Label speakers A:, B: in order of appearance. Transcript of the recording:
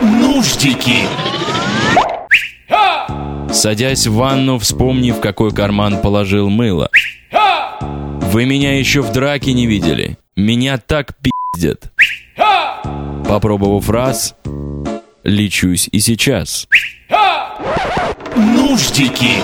A: Нуждики.
B: Садясь в ванну, вспомни, в какой карман положил мыло. Вы меня еще в драке не видели. Меня так пиздят. Попробовав раз, лечусь и сейчас.
A: Нуждики.